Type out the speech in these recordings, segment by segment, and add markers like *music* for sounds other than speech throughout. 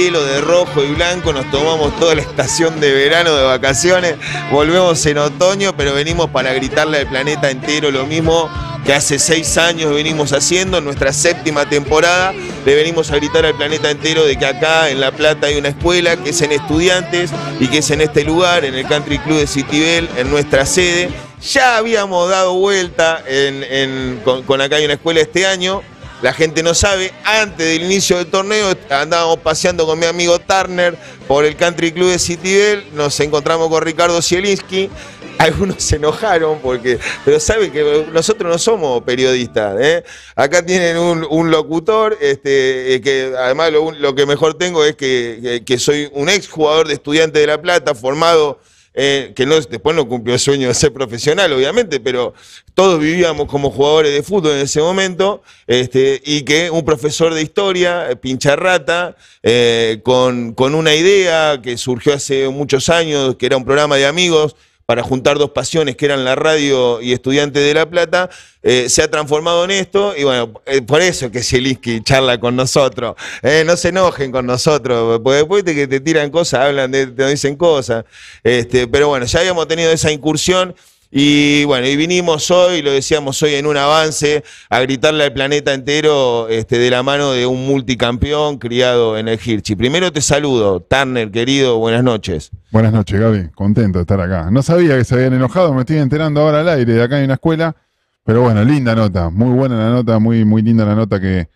de rojo y blanco, nos tomamos toda la estación de verano de vacaciones, volvemos en otoño, pero venimos para gritarle al planeta entero lo mismo que hace seis años venimos haciendo, en nuestra séptima temporada, le venimos a gritar al planeta entero de que acá en La Plata hay una escuela que es en estudiantes y que es en este lugar, en el Country Club de Citibel, en nuestra sede. Ya habíamos dado vuelta con, con acá hay una escuela este año, la gente no sabe, antes del inicio del torneo andábamos paseando con mi amigo Turner por el Country Club de Citibel, nos encontramos con Ricardo Zielinski, *laughs* algunos se enojaron porque, pero saben que nosotros no somos periodistas, ¿eh? acá tienen un, locutor, este, eh, que además lo, que mejor tengo es que, soy un ex jugador de Estudiante de La Plata, formado eh, que no, después no cumplió el sueño de ser profesional, obviamente, pero todos vivíamos como jugadores de fútbol en ese momento, este, y que un profesor de historia, eh, pincharrata, eh, con, con una idea que surgió hace muchos años, que era un programa de amigos, para juntar dos pasiones que eran la radio y estudiantes de La Plata, eh, se ha transformado en esto y bueno, eh, por eso que Zielinski charla con nosotros. Eh, no se enojen con nosotros, porque después de que te tiran cosas, hablan, de, te dicen cosas. Este, pero bueno, ya habíamos tenido esa incursión y bueno, y vinimos hoy, lo decíamos hoy en un avance, a gritarle al planeta entero este, de la mano de un multicampeón criado en el Hirchi. Primero te saludo, Turner, querido, buenas noches. Buenas noches, Gaby, contento de estar acá. No sabía que se habían enojado, me estoy enterando ahora al aire, de acá hay una escuela, pero bueno, linda nota, muy buena la nota, muy, muy linda la nota que,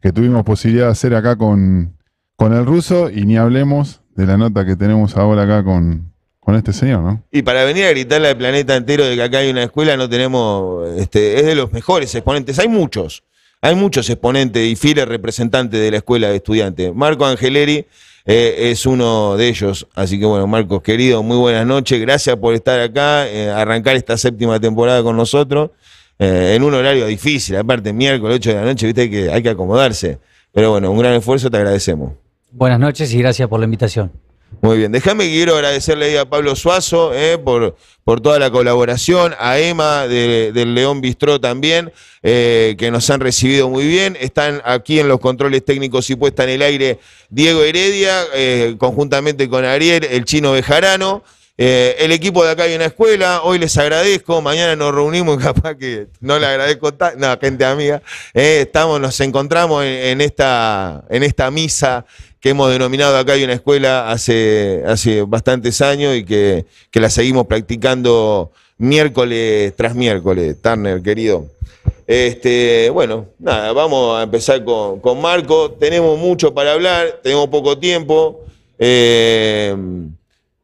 que tuvimos posibilidad de hacer acá con, con el ruso y ni hablemos de la nota que tenemos ahora acá con, con este señor, ¿no? Y para venir a gritarle al planeta entero de que acá hay una escuela, no tenemos, este, es de los mejores exponentes. Hay muchos, hay muchos exponentes y fieles representantes de la escuela de estudiantes. Marco Angeleri eh, es uno de ellos. Así que bueno, Marcos, querido, muy buenas noches. Gracias por estar acá, eh, arrancar esta séptima temporada con nosotros. Eh, en un horario difícil, aparte miércoles 8 de la noche, viste que hay que acomodarse. Pero bueno, un gran esfuerzo, te agradecemos. Buenas noches y gracias por la invitación. Muy bien, déjame quiero agradecerle a Pablo Suazo eh, por, por toda la colaboración, a Emma del León Bistró también, eh, que nos han recibido muy bien. Están aquí en los controles técnicos y puesta en el aire Diego Heredia, eh, conjuntamente con Ariel, el chino Bejarano. el equipo de acá hay una escuela, hoy les agradezco, mañana nos reunimos, *laughs* capaz que no le agradezco no, gente amiga, estamos, nos encontramos en, esta, en esta misa que hemos denominado acá hay una escuela hace, hace bastantes años y que, la seguimos practicando miércoles tras miércoles, Turner, querido. Este, bueno, nada, vamos a empezar con, Marco. Tenemos mucho para hablar, tenemos poco tiempo. Eh,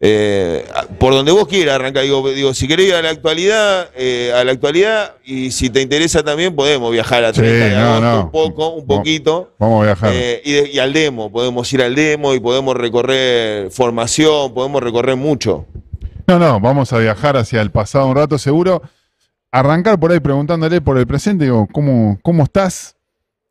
eh, por donde vos quieras arrancar, digo, digo si querés ir a la actualidad, eh, a la actualidad, y si te interesa también podemos viajar a 30 un poco, un poquito. Vamos a viajar. Eh, y, al demo, podemos ir al demo y podemos recorrer formación, podemos recorrer mucho. No, no, vamos a viajar hacia el pasado un rato seguro. Arrancar por ahí preguntándole por el presente, digo, ¿cómo, cómo estás?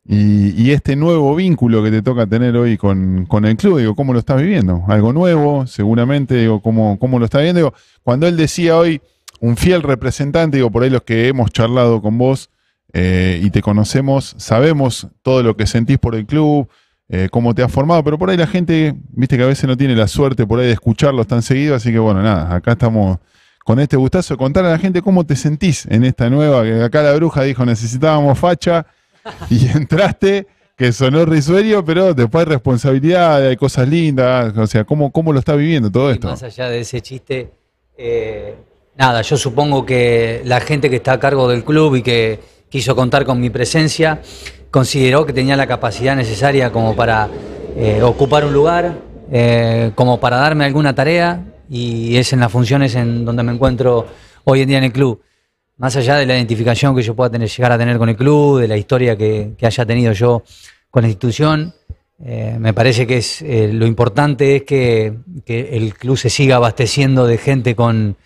Y, este nuevo vínculo que te toca tener hoy con, el club, digo, ¿cómo lo estás viviendo? Algo nuevo, seguramente, digo, ¿cómo, cómo lo estás viendo? Digo, cuando él decía hoy, un fiel representante, digo, por ahí los que hemos charlado con vos eh, y te conocemos, sabemos todo lo que sentís por el club, eh, cómo te has formado, pero por ahí la gente, viste que a veces no tiene la suerte por ahí de escucharlos tan seguido, así que bueno, nada, acá estamos con este gustazo de contar a la gente cómo te sentís en esta nueva, que acá la bruja dijo necesitábamos facha *laughs* y entraste, que sonó risueño, pero después hay responsabilidad, hay cosas lindas, o sea, ¿cómo, cómo lo está viviendo todo esto? Más allá de ese chiste, eh, nada, yo supongo que la gente que está a cargo del club y que quiso contar con mi presencia, consideró que tenía la capacidad necesaria como para eh, ocupar un lugar, eh, como para darme alguna tarea, y es en las funciones en donde me encuentro hoy en día en el club más allá de la identificación que yo pueda llegar a tener con el club, de la historia que, haya tenido yo con la institución, eh, me parece que es eh, lo importante es que, el club se siga abasteciendo de gente con,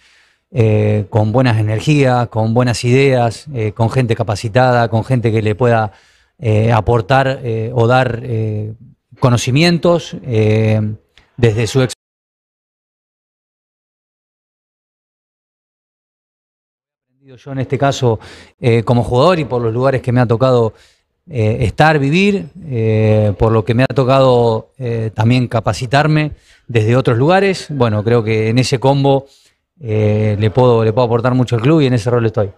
eh, con buenas energías, con buenas ideas, con gente capacitada, con gente que le pueda aportar o dar conocimientos desde su yo en este caso eh, como jugador y por los lugares que me ha tocado eh, estar, vivir, eh, por lo que me ha tocado también capacitarme desde otros lugares. Bueno, creo que en ese combo le, puedo, le puedo aportar mucho al club y en ese rol estoy.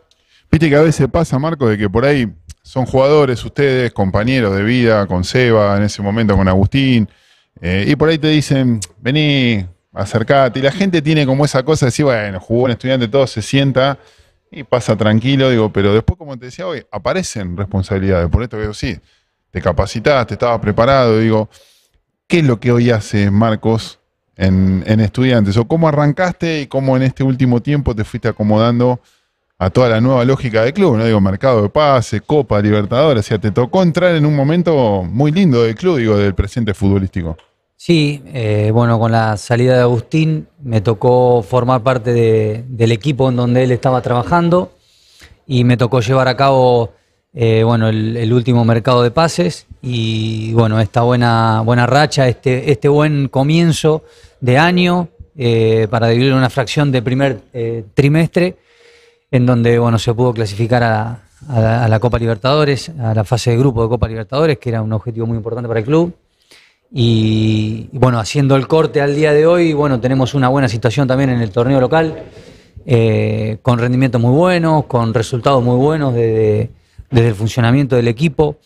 Viste que a veces pasa, Marco, de que por ahí son jugadores, ustedes, compañeros de vida, con Seba, en ese momento con Agustín, y por ahí te dicen, vení, acercate. Y la gente tiene como esa cosa de decir, bueno, jugó un estudiante, todo se sienta y pasa tranquilo, digo, pero después, como te decía hoy, aparecen responsabilidades. Por esto digo, sí, te capacitaste, estabas preparado, digo, ¿qué es lo que hoy hace Marcos en, estudiantes? ¿O cómo arrancaste y cómo en este último tiempo te fuiste acomodando a toda la nueva lógica del club? No digo, mercado de pase, Copa, Libertadores, o sea, te tocó entrar en un momento muy lindo del club, digo, del presente futbolístico. Sí, eh, bueno, con la salida de Agustín me tocó formar parte del equipo en donde él estaba trabajando y me tocó llevar a cabo eh, bueno, el, último mercado de pases y bueno, esta buena, buena racha, este, este buen comienzo de año eh, para dividir una fracción de primer trimestre en donde bueno, se pudo clasificar a, a la Copa Libertadores, a la fase de grupo de Copa Libertadores, que era un objetivo muy importante para el club. Y, bueno, haciendo el corte al día de hoy, bueno, tenemos una buena situación también en el torneo local, eh, con rendimientos muy buenos, con resultados muy buenos desde, el funcionamiento del equipo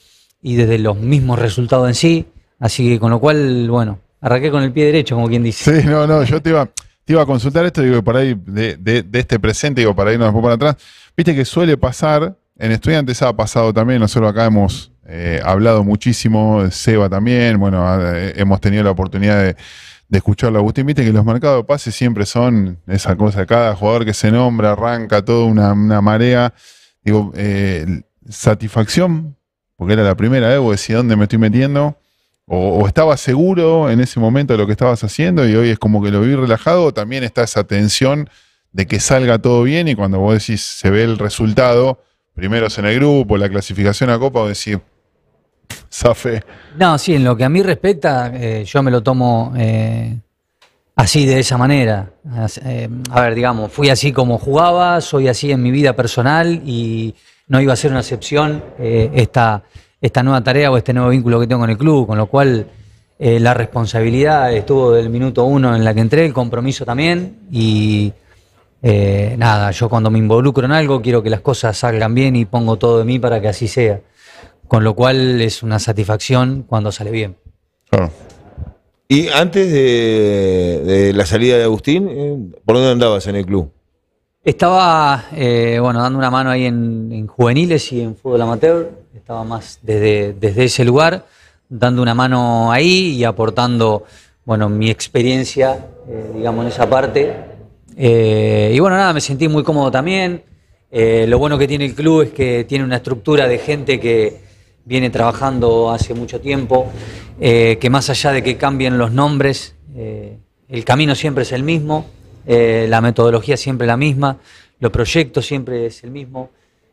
y desde los mismos resultados en sí. Así que con lo cual, bueno, arranqué con el pie derecho, como quien dice. Sí, no, no, yo te iba, te iba a consultar esto, digo, por ahí, de, este presente, digo, para irnos después para atrás. Viste que suele pasar, en estudiantes ha pasado también, nosotros acá hemos eh, hablado muchísimo, Seba también, bueno, eh, hemos tenido la oportunidad de, escucharlo a Agustín, viste que los mercados de pases siempre son esa cosa, cada jugador que se nombra arranca toda una, marea, digo, eh, satisfacción, porque era la primera vez, vos decís, ¿dónde me estoy metiendo? O, estaba seguro en ese momento de lo que estabas haciendo y hoy es como que lo vi relajado, o también está esa tensión de que salga todo bien y cuando vos decís, se ve el resultado, primero es en el grupo, la clasificación a Copa, vos decís, No, sí, en lo que a mí respecta, eh, yo me lo tomo eh, así, de esa manera. Eh, a ver, digamos, fui así como jugaba, soy así en mi vida personal y no iba a ser una excepción esta, esta nueva tarea o este nuevo vínculo que tengo con el club, con lo cual la responsabilidad estuvo del minuto uno en la que entré, el compromiso también y... nada, yo cuando me involucro en algo quiero que las cosas salgan bien y pongo todo de mí para que así sea. Con lo cual es una satisfacción cuando sale bien. Y antes de, la salida de Agustín, eh, ¿por dónde andabas en el club? Estaba, eh, bueno, dando una mano ahí en, juveniles y en fútbol amateur. Estaba más desde, desde ese lugar, dando una mano ahí y aportando, bueno, mi experiencia, eh, digamos, en esa parte. y bueno, nada, me sentí muy cómodo también. lo bueno que tiene el club es que tiene una estructura de gente que, viene trabajando hace mucho tiempo, eh, que más allá de que cambien los nombres, eh, el camino siempre es el mismo, eh, la metodología siempre la misma, los proyectos siempre es el mismo,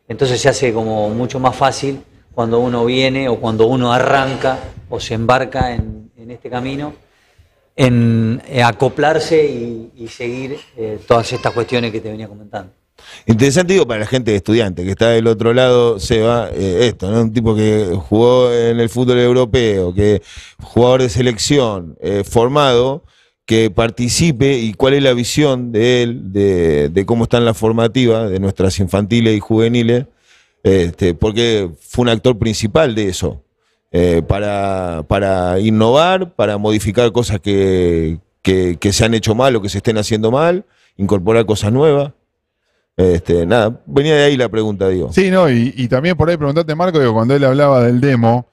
entonces se hace como mucho más fácil cuando uno viene o cuando uno arranca o se embarca en, este camino, en acoplarse y seguir todas estas cuestiones que te venía comentando. Interesante digo para la gente de estudiante, que está del otro lado, se va eh, esto, ¿no? Un tipo que jugó en el fútbol europeo, que jugador de selección, eh, formado, que participe y cuál es la visión de él, de, cómo está en la formativa de nuestras infantiles y juveniles, este, porque fue un actor principal de eso, eh, para, para innovar, para modificar cosas que, que se han hecho mal o que se estén haciendo mal, incorporar cosas nuevas. Este, nada, venía de ahí la pregunta, digo. Sí, no, y, también por ahí preguntarte, Marco, digo, cuando él hablaba del demo,